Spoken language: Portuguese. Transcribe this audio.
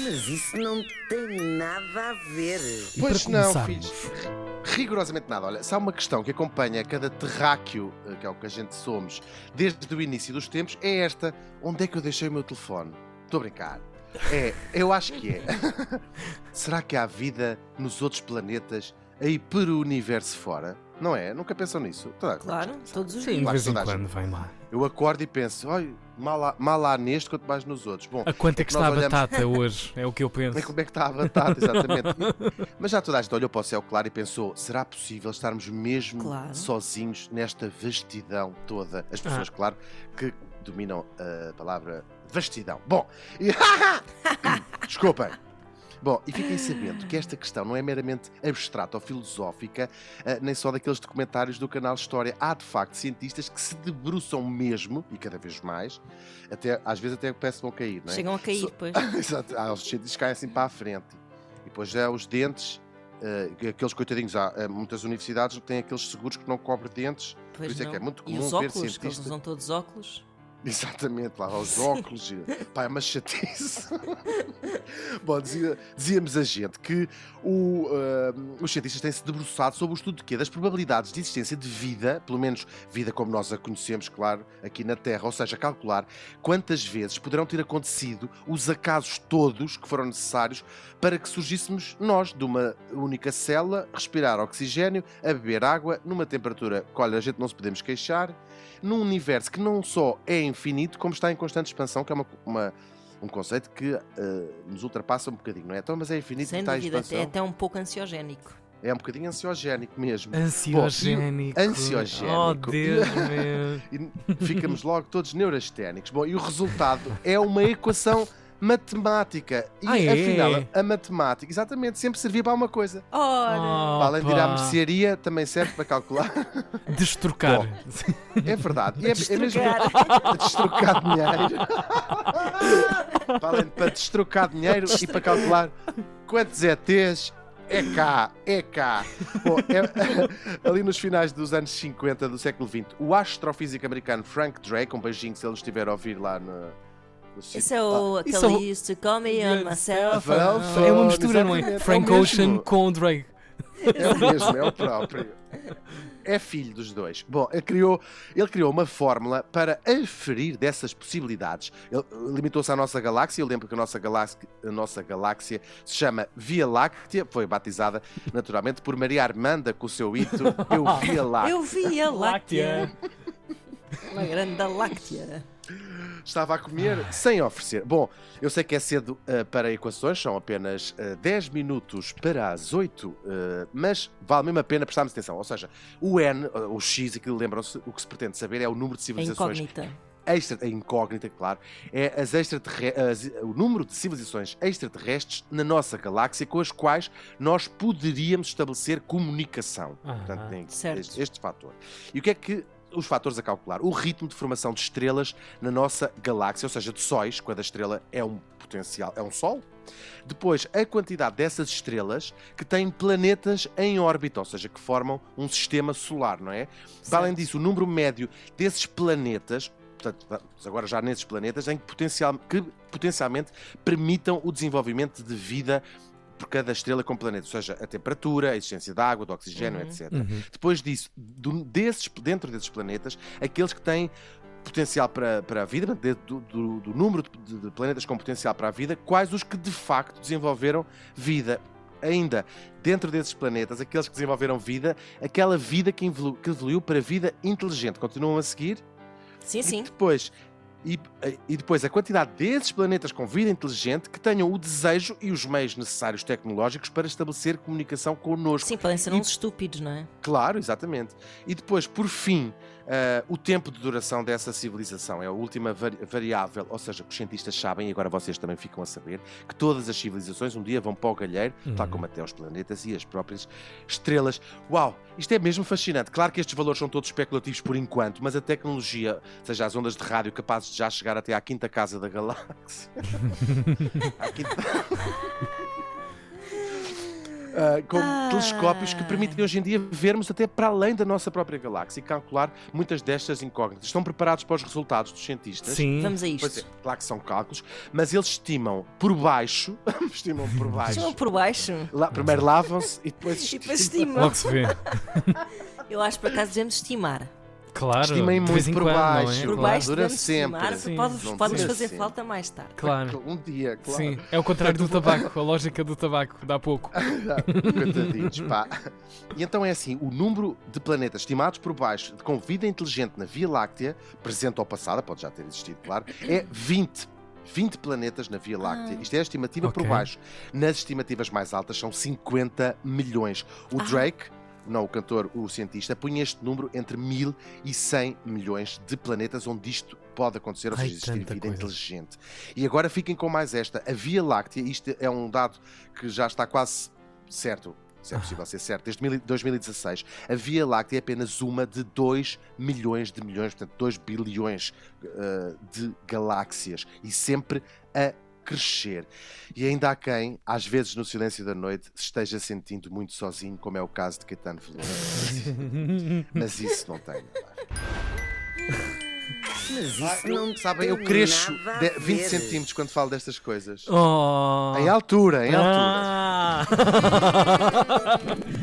Mas isso não tem nada a ver. E Pois para não, filhos. Rigorosamente nada. Olha, se há uma questão que acompanha cada terráqueo, eh, que é o que a gente somos, desde o início dos tempos, é esta: onde é que eu deixei o meu telefone? Estou a brincar. É, eu acho que é. Será que há vida nos outros planetas, aí pelo universo fora? Não é? Nunca pensam nisso? Toda- Claro, todos os Sim, de dias. Vez em a quando vem lá. Eu acordo e penso, olha, mal há, mal há neste quanto mais nos outros. Bom, A quanto é que está a olhamos- batata hoje? É o que eu penso. como é que está a batata, exatamente. Mas já toda a gente olhou para o céu claro e pensou: será possível estarmos mesmo Claro. sozinhos nesta vastidão toda? As pessoas, claro, que dominam a palavra vastidão. Bom, e... desculpem. Bom, e fiquem sabendo que esta questão não é meramente abstrata ou filosófica, ah, nem só daqueles documentários do canal História. Há, de facto, cientistas que se debruçam mesmo, e cada vez mais, até, às vezes até peçam a cair, não é? Chegam a cair So- depois. Exato. Ah, os cientistas caem assim para a frente. E depois já os dentes, eh, aqueles coitadinhos, há eh, muitas universidades que têm aqueles seguros que não cobrem dentes. Pois isso é não. que é muito comum os ver óculos, que eles cientistas- usam todos óculos. Exatamente, lá os óculos. Pá, é uma chatice. Bom, dizia- dizíamos a gente que o, ah, os cientistas têm-se debruçado sobre o estudo de quê? Das probabilidades de existência de vida, pelo menos vida como nós a conhecemos, claro, aqui na Terra, ou seja, calcular quantas vezes poderão ter acontecido os acasos todos que foram necessários para que surgíssemos nós de uma única célula, respirar oxigênio, a beber água, numa temperatura que, olha, a gente não se podemos queixar, num universo que não só é infinito, como está em constante expansão, que é uma, uma- um conceito que eh, nos ultrapassa um bocadinho, não é? Então, mas é infinito Sem está em dúvida, expansão. é até um pouco ansiogénico. É um bocadinho ansiogénico mesmo. Ansiogénico. ansiogénico. Oh, Deus meu. E ficamos logo todos neurasténicos. Bom, e o resultado é uma equação matemática. E Ah, é? afinal, a matemática, exatamente, sempre servia para uma coisa. Ora! Para além de ir à mercearia, também serve para calcular. Destrocar. Bom. É verdade. É, é mesmo destrocar dinheiro. para além de para destrocar dinheiro e para calcular quantos ETs é cá, é cá. Bom, é- ali nos finais dos anos 50 do século XX, o astrofísico americano Frank Drake, um beijinho se ele estiver a ouvir lá no. No sítio- Esse é o aquele Isso é o- used to call me on myself. É uma mistura, não é? é Frank. Ocean com o Drake. É o mesmo, é o próprio. É filho dos dois. Bom, ele criou, ele criou uma fórmula para aferir dessas possibilidades. Ele limitou-se à nossa galáxia. Eu lembro que a nossa galáxia, a nossa galáxia se chama Via Láctea. Foi batizada, naturalmente, por Maria Armanda com o seu hito Eu Via Láctea. Eu vi a láctea. Uma grande láctea. Estava a comer sem oferecer. Bom, eu sei que é cedo ah, para equações, são apenas ah, 10 minutos para as 8, ah, mas vale mesmo a pena prestarmos atenção. Ou seja, o N, o X, aquilo lembram-se, o que se pretende saber é o número de É civilizações incógnita. extra, a incógnita, claro, é as as- o número de civilizações extraterrestres na nossa galáxia com as quais nós poderíamos estabelecer comunicação. Portanto, Aham. tem Certo. este, este fator. E o que é que os fatores a calcular? O ritmo de formação de estrelas na nossa galáxia, ou seja, de sóis, quando a estrela é um potencial, é um sol. Depois, a quantidade dessas estrelas que têm planetas em órbita, ou seja, que formam um sistema solar, não é? Além disso, o número médio desses planetas, portanto, vamos agora já nesses planetas, em que, potencial, que potencialmente permitam o desenvolvimento de vida por cada estrela com planeta, ou seja, a temperatura, a existência de água, de oxigênio, Uhum. etc. Uhum. Depois disso, do- desses, dentro desses planetas, aqueles que têm potencial para, para a vida, do, do- do número de, de planetas com potencial para a vida, quais os que de facto desenvolveram vida. Ainda, dentro desses planetas, aqueles que desenvolveram vida, aquela vida que evolu- que evoluiu para vida inteligente. Continuam a seguir? Sim, E sim. depois, e, e depois a quantidade desses planetas com vida inteligente que tenham o desejo e os meios necessários tecnológicos para estabelecer comunicação connosco. Sim, podem ser E- uns estúpidos, não é? Claro, exatamente. E depois, por fim, ah, o tempo de duração dessa civilização é a última vari- variável, ou seja, os cientistas sabem, e agora vocês também ficam a saber, que todas as civilizações um dia vão para o galheiro, tal Uhum. como até os planetas e as próprias estrelas. Uau, isto é mesmo fascinante. Claro que estes valores são todos especulativos por enquanto, mas a tecnologia, seja as ondas de rádio capazes de já chegar até à quinta casa da galáxia. À quinta- ah, com Ai. telescópios que permitem hoje em dia vermos até para além da nossa própria galáxia e calcular muitas destas incógnitas. Estão preparados para os resultados dos cientistas? Sim. Vamos a Pois é, isto. claro que são cálculos, mas eles estimam por baixo, estimam por baixo. Chamam por baixo. La- primeiro lavam-se e depois E depois estimam. estimam. Logo se vê. Eu acho que por acaso devemos estimar. Claro. Estimem muito em por quando, é? baixo. Por Claro, baixo dura sempre. Pode- Pode-nos fazer sempre. falta mais tarde. Claro. Um dia, claro. Sim, é o contrário do tabaco, a lógica do tabaco, dá pouco. Coitadinhos, pá. E então é assim: o número de planetas estimados por baixo com vida inteligente na Via Láctea, presente ou passada, pode já ter existido, claro, é 20. 20 planetas na Via Láctea. Ah. Isto é a estimativa por Ok. baixo. Nas estimativas mais altas são 50 milhões. O Ah. Drake, não o cantor, o cientista, punha este número entre 1000 e 100 milhões de planetas onde isto pode acontecer, ou seja, existir vida coisa. inteligente. E agora fiquem com mais esta. A Via Láctea, isto é um dado que já está quase certo, se é possível ser certo, desde mil- 2016, a Via Láctea é apenas uma de 2 milhões de milhões, portanto 2 bilhões uh, de galáxias e sempre a crescer. E ainda há quem, às vezes no silêncio da noite, se esteja sentindo muito sozinho, como é o caso de Caetano Veloso. Mas isso não tem. Mas isso não sabem, eu cresço nada a de- 20 ver. centímetros quando falo destas coisas. Oh. Em altura, em altura. Ah.